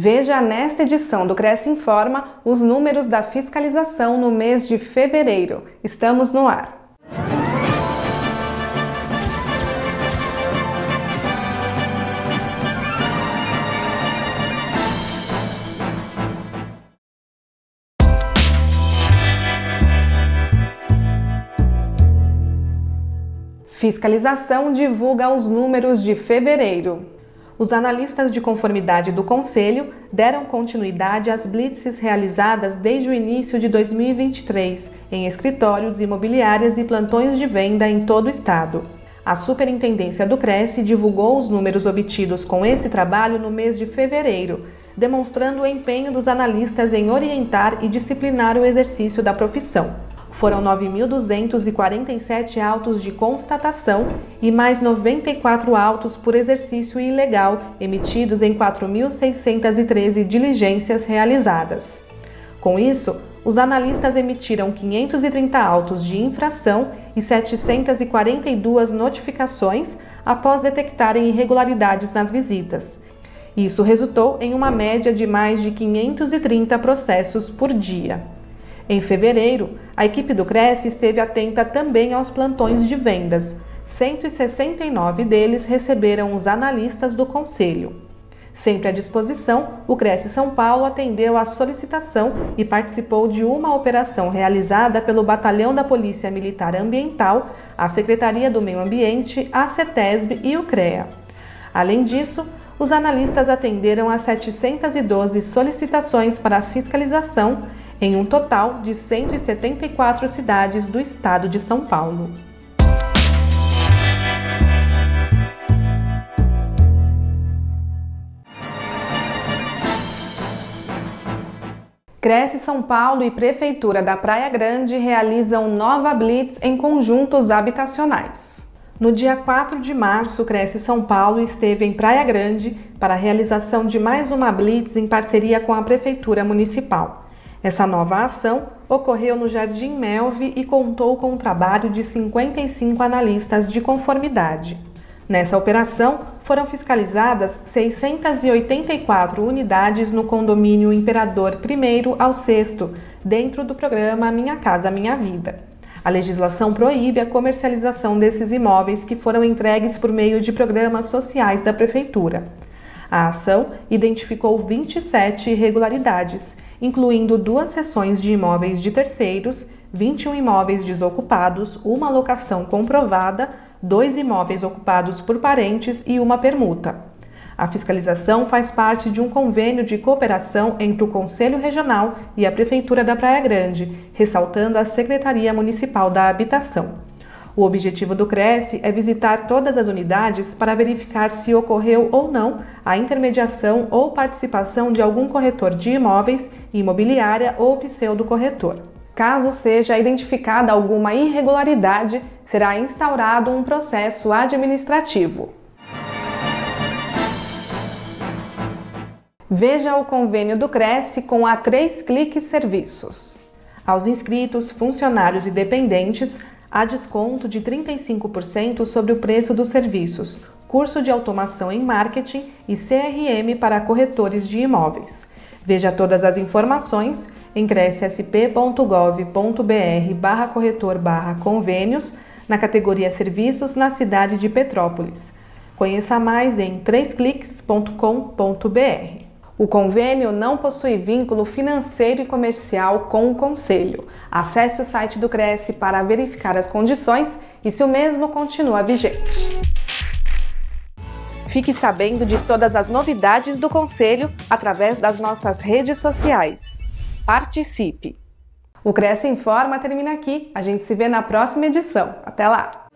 Veja nesta edição do Cresce Informa os números da fiscalização no mês de fevereiro. Estamos no ar. Fiscalização divulga os números de fevereiro. Os analistas de conformidade do Conselho deram continuidade às blitzes realizadas desde o início de 2023 em escritórios, imobiliárias e plantões de venda em todo o estado. A Superintendência do Cresce divulgou os números obtidos com esse trabalho no mês de fevereiro, demonstrando o empenho dos analistas em orientar e disciplinar o exercício da profissão. Foram 9.247 autos de constatação e mais 94 autos por exercício ilegal emitidos em 4.613 diligências realizadas. Com isso, os analistas emitiram 530 autos de infração e 742 notificações após detectarem irregularidades nas visitas. Isso resultou em uma média de mais de 530 processos por dia. Em fevereiro, a equipe do Cresce esteve atenta também aos plantões de vendas. 169 deles receberam os analistas do Conselho. Sempre à disposição, o Cresce São Paulo atendeu à solicitação e participou de uma operação realizada pelo Batalhão da Polícia Militar Ambiental, a Secretaria do Meio Ambiente, a CETESB e o CREA. Além disso, os analistas atenderam a 712 solicitações para fiscalização em um total de 174 cidades do estado de São Paulo. Cresce São Paulo e Prefeitura da Praia Grande realizam nova blitz em conjuntos habitacionais. No dia 4 de março, Cresce São Paulo esteve em Praia Grande para a realização de mais uma blitz em parceria com a Prefeitura Municipal. Essa nova ação ocorreu no Jardim Melve e contou com o trabalho de 55 analistas de conformidade. Nessa operação, foram fiscalizadas 684 unidades no condomínio Imperador I ao VI, dentro do programa Minha Casa Minha Vida. A legislação proíbe a comercialização desses imóveis que foram entregues por meio de programas sociais da Prefeitura. A ação identificou 27 irregularidades incluindo duas seções de imóveis de terceiros, 21 imóveis desocupados, uma locação comprovada, dois imóveis ocupados por parentes e uma permuta. A fiscalização faz parte de um convênio de cooperação entre o Conselho Regional e a Prefeitura da Praia Grande, ressaltando a Secretaria Municipal da Habitação. O objetivo do Cresce é visitar todas as unidades para verificar se ocorreu ou não a intermediação ou participação de algum corretor de imóveis, imobiliária ou pseudo-corretor. Caso seja identificada alguma irregularidade, será instaurado um processo administrativo. Veja o convênio do Cresce com a 3 Cliques Serviços. Aos inscritos, funcionários e dependentes, há desconto de 35% sobre o preço dos serviços, curso de automação em marketing e CRM para corretores de imóveis. Veja todas as informações em crescsp.gov.br barra corretor barra convênios na categoria Serviços na cidade de Petrópolis. Conheça mais em 3cliques.com.br. O convênio não possui vínculo financeiro e comercial com o Conselho. Acesse o site do Cresce para verificar as condições e se o mesmo continua vigente. Fique sabendo de todas as novidades do Conselho através das nossas redes sociais. Participe! O Cresce Informa termina aqui. A gente se vê na próxima edição. Até lá!